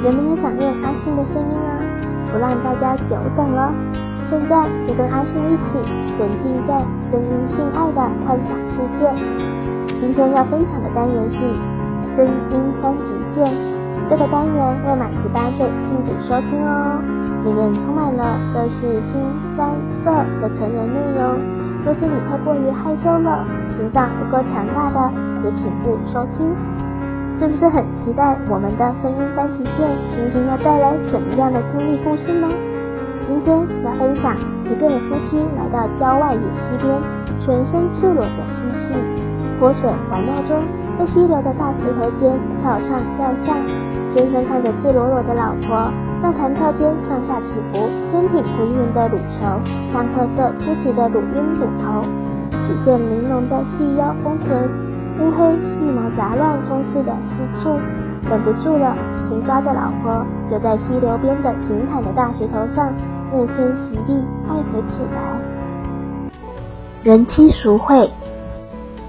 性，有没有想念阿信的声音啊？不让大家久等了，现在就跟阿信一起沉浸在声音性爱的幻想世界。今天要分享的单元是声音三级键，这个单元未满十八岁禁止收听哦。里面充满了都是心酸色的成人内容，若是你太过于害羞了，心脏不够强大的，也请勿收听。是不是很期待我们的声音三级键今天要带来什么样的经历故事呢？今天要分享一对夫妻来到郊外野溪边，全身赤裸的嬉戏，泼水玩闹中，在溪流的大石头间跳上跳下。先生看着赤裸裸的老婆，在弹跳间上下起伏，坚挺浑圆的乳球，像褐色凸起的乳晕乳头，曲线玲珑的细腰丰臀，乌黑细毛杂乱冲刺的四处，忍不住了，紧抓着老婆，就在溪流边的平坦的大石头上，沐天席地爱河起来。人妻淑惠，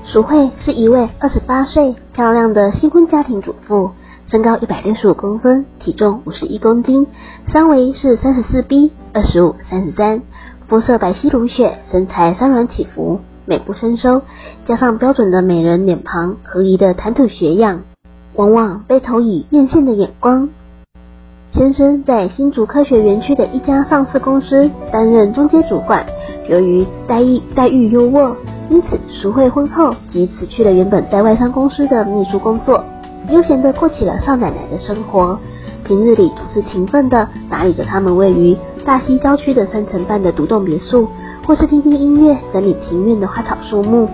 淑惠是一位二十八岁漂亮的新婚家庭主妇。身高一百六十五公分，体重五十一公斤，三围是三十四 B、二十五、三十三，肤色白皙如雪，身材山峦起伏，美不胜收，加上标准的美人脸庞、合宜的谈吐学样，往往被投以艳羡的眼光。先生在新竹科学园区的一家上市公司担任中阶主管，由于待遇待遇优渥，因此淑惠婚后即辞去了原本在外商公司的秘书工作。悠闲地过起了少奶奶的生活，平日里总是勤奋地打理着他们位于大溪郊区的三层半的独栋别墅，或是听听音乐、整理庭院的花草树木，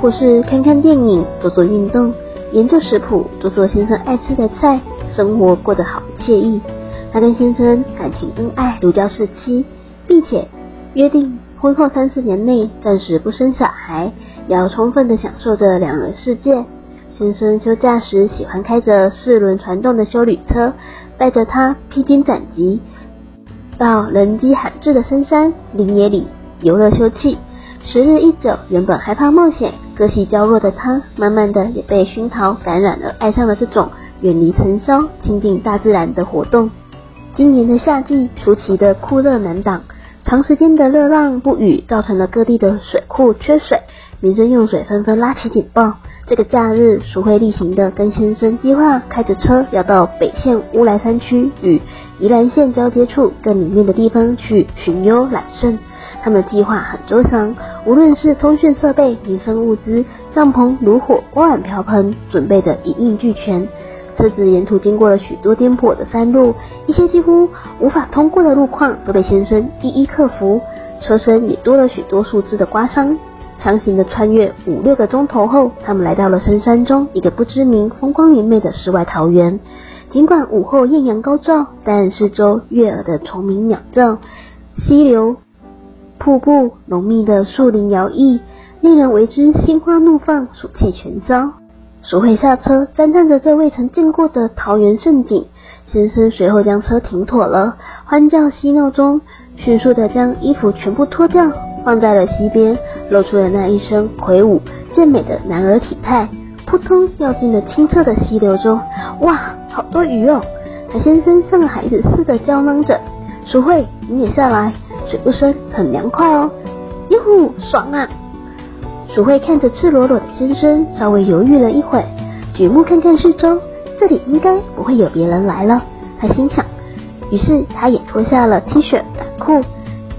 或是看看电影、做做运动、研究食谱、做做先生爱吃的菜，生活过得好惬意。她跟先生感情恩爱，如胶似漆，并且约定婚后三四年内暂时不生小孩，要充分的享受着两人世界。先生休假时喜欢开着四轮传动的休旅车，带着她披荆斩棘，到人迹罕至的深山林野里游乐休憩。时日一久，原本害怕冒险、个性娇弱的他，慢慢的也被熏陶感染了，爱上了这种远离尘嚣、亲近大自然的活动。今年的夏季出奇的酷热难挡，长时间的热浪不雨，造成了各地的水库缺水，民生用水纷纷拉起警报。这个假日，淑惠例行的跟先生计划开着车要到北县乌来山区与宜兰县交接处更里面的地方去寻幽揽胜。他们的计划很周详，无论是通讯设备、民生物资、帐篷、炉火、锅碗瓢盆，准备的一应俱全。车子沿途经过了许多颠簸的山路，一些几乎无法通过的路况都被先生一一克服，车身也多了许多树枝的刮伤。强行的穿越五六个钟头后，他们来到了深山中一个不知名、风光明媚的世外桃源。尽管午后艳阳高照，但四周悦耳的虫鸣鸟叫、溪流、瀑布、浓密的树林摇曳，令人为之心花怒放、暑气全消。淑惠下车，赞叹着这未曾见过的桃源盛景。先生随后将车停妥了，欢叫嬉闹中，迅速的将衣服全部脱掉。放在了溪边，露出了那一身魁梧健美的男儿体态，扑通掉进了清澈的溪流中。哇，好多鱼哦！他先生像个孩子似的娇囔着：“淑慧，你也下来，水不深，很凉快哦。”哟呼，爽啊！淑慧看着赤裸裸的先生，稍微犹豫了一会，举目看看四周，这里应该不会有别人来了。他心想，于是他也脱下了 T 恤短裤。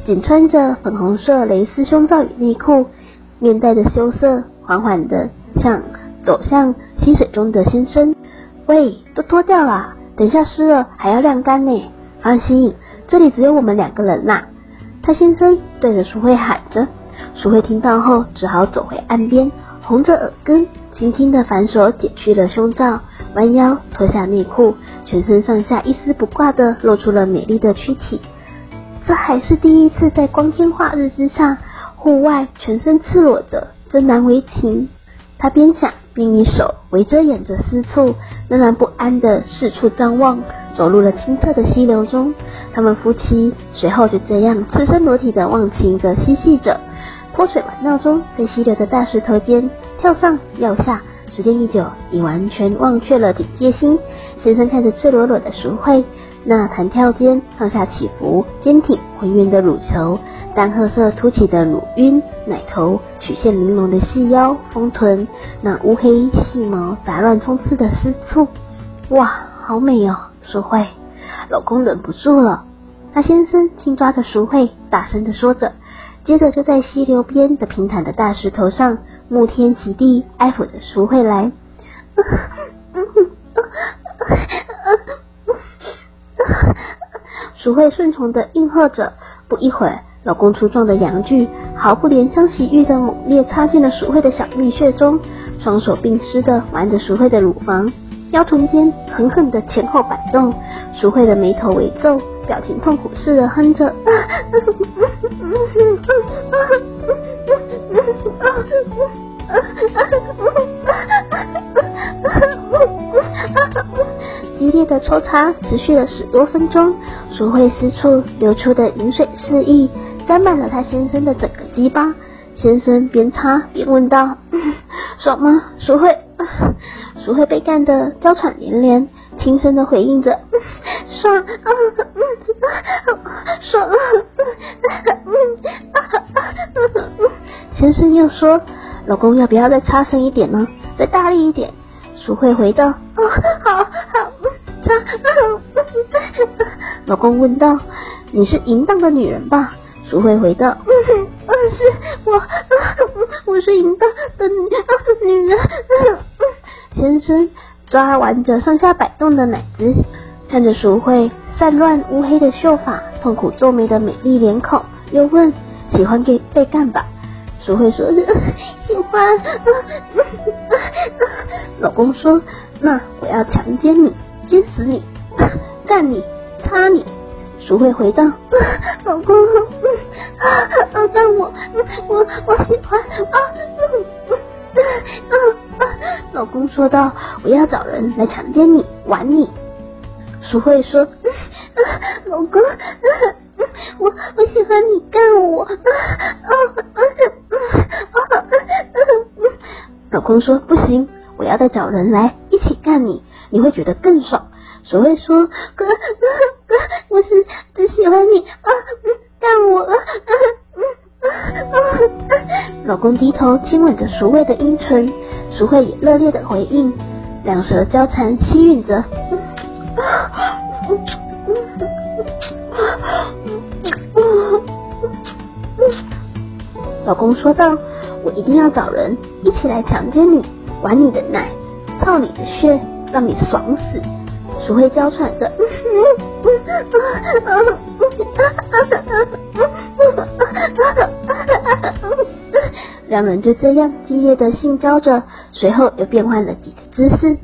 仅穿着粉红色蕾丝胸罩与内裤，面带着羞涩，缓缓地向走向溪水中的先生。喂，都脱掉了，等下湿了还要晾干呢。放心，这里只有我们两个人呐。他先生对着淑慧喊着。淑慧听到后，只好走回岸边，红着耳根，轻轻地反手解去了胸罩，弯腰脱下内裤，全身上下一丝不挂地露出了美丽的躯体。这还是第一次在光天化日之下，户外全身赤裸着，真难为情。他边想边以手围着掩着私处，仍然不安地四处张望，走入了清澈的溪流中。他们夫妻随后就这样赤身裸体地忘情地嬉戏着。泼水玩闹中，在溪流的大石头间跳上跳下，时间一久，已完全忘却了警戒心。先生看着赤裸裸的淑慧，那弹跳间上下起伏、坚挺浑圆的乳球，淡褐色凸起的乳晕、奶头，曲线玲珑的细腰、丰臀，那乌黑细毛杂乱冲刺的丝簇，哇，好美哦，淑慧！老公忍不住了，他先生轻抓着淑慧，大声地说着，接着就在溪流边的平坦的大石头上，沐天齐地安抚着淑慧来。淑慧顺从地应和着，不一会儿，老公粗壮的阳具毫不怜香惜玉地猛烈插进了淑慧的小蜜穴中，双手并施地玩着淑慧的乳房。腰臀间狠狠的前后摆动，淑慧的眉头微皱，表情痛苦似的哼着。激烈的抽插持续了十多分钟，淑慧私处流出的淫水四溢，沾满了她先生的整个鸡巴。先生边擦边问道：“ 爽吗，淑慧？” 淑慧被干得娇喘连连，轻声的回应着：“爽，啊，爽。”先生又说：“老公要不要再插深一点呢？再大力一点？”淑慧回道：“哦，好好，插。”老公问道：“你是淫荡的女人吧？”淑慧回道：“嗯，嗯，是我，我是淫荡的女女人。”先生抓玩着上下摆动的奶子，看着淑慧散乱乌黑的秀发，痛苦皱眉的美丽脸孔，又问：“喜欢给被干吧？”淑慧说：“喜欢。”老公说：“那我要强奸你，奸死你，干你，插你。”淑慧回道：“老公，但我我我喜欢啊。”老公说道：“我要找人来强奸你，玩你。”淑慧说：“老公，我我喜欢你干我。”老公说：“不行，我要再找人来一起干你，你会觉得更爽。”淑慧说：“哥哥，我是只喜欢你啊，干我。”老公低头亲吻着淑慧的阴唇，淑慧也热烈的回应，两舌交缠吸吮着。老公说道：“我一定要找人一起来强奸你，玩你的奶，操你的穴，让你爽死。”淑慧娇喘着。两人就这样激烈的性交着，随后又变换了几个姿势。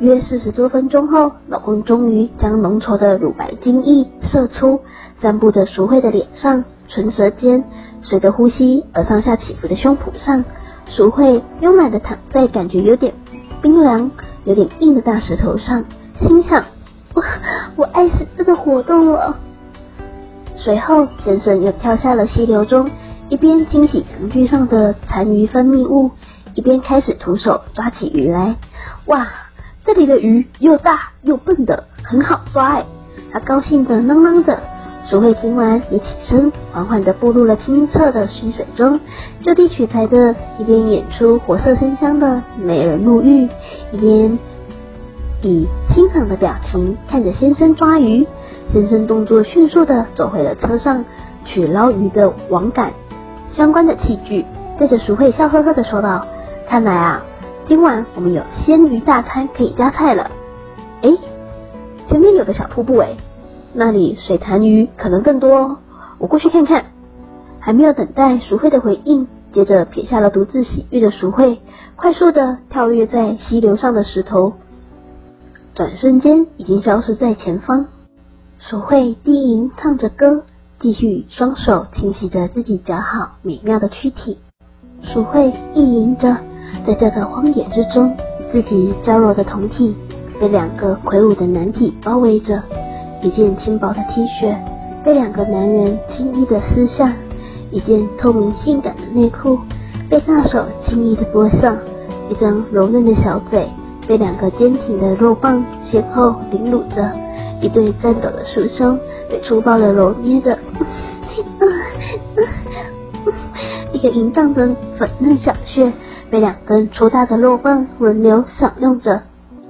约四十多分钟后，老公终于将浓稠的乳白精液射出，散布着淑慧的脸上、唇舌间，随着呼吸而上下起伏的胸脯上。淑慧慵懒的躺在感觉有点冰凉、有点硬的大石头上，心想：我我爱死这个活动了。随后，先生又跳下了溪流中，一边清洗阳具上的残余分泌物，一边开始徒手抓起鱼来。哇，这里的鱼又大又笨的，很好抓哎！他高兴地囔囔着。淑慧听完也起身，缓缓地步入了清澈的溪水中，就地取材的一边演出活色生香的美人入浴，一边以欣赏的表情看着先生抓鱼。先生动作迅速地走回了车上，取捞鱼的网杆相关的器具，对着淑慧笑呵呵地说道：“看来啊，今晚我们有鲜鱼大餐可以加菜了。”哎，前面有个小瀑布哎，那里水潭鱼可能更多哦，我过去看看。还没有等待淑慧的回应，接着撇下了独自洗浴的淑慧，快速地跳跃在溪流上的石头，转瞬间已经消失在前方。淑慧低吟唱着歌，继续双手清洗着自己姣好美妙的躯体。淑慧意淫着，在这个荒野之中，自己娇柔的胴体被两个魁梧的男体包围着，一件轻薄的 T 恤被两个男人轻易的撕下，一件透明性感的内裤被大手轻易的剥下，一张柔嫩的小嘴被两个坚挺的肉棒先后凌辱着，一对颤抖的酥胸被粗暴的揉捏着，一个淫荡的粉嫩小穴被两根粗大的肉棒轮流享用着。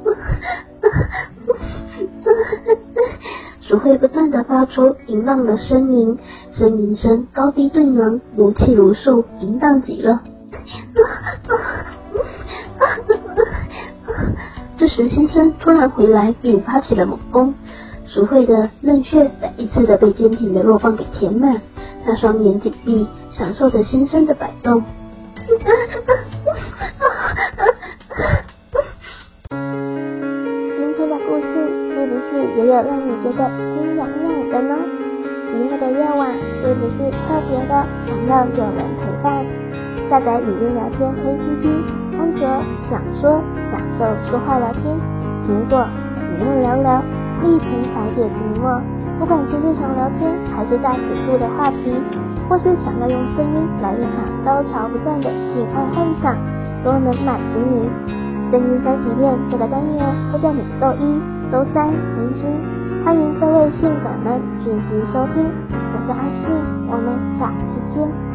鼠会不断地发出淫浪的呻吟，呻吟声高低对能，如泣如诉，淫荡极了。这时，先生突然回来，并发起了猛攻。鼠会的嫩穴再一次的被坚挺的肉棒给填满，他双眼紧闭，享受着先生的摆动。让你觉得心痒痒的呢？寂寞的夜晚是不是特别的想要有人陪伴？下载语音聊天 APP，安卓享说享受说话聊天，苹果寂寞聊聊，立即排解寂寞。不管是日常聊天，还是大尺度的话题，或是想要用声音来一场高潮不断的性爱幻想，都能满足你。声音三级片这个单元会在每周一。周三更新，欢迎各位信粉们准时收听，我是阿信，我们下次见。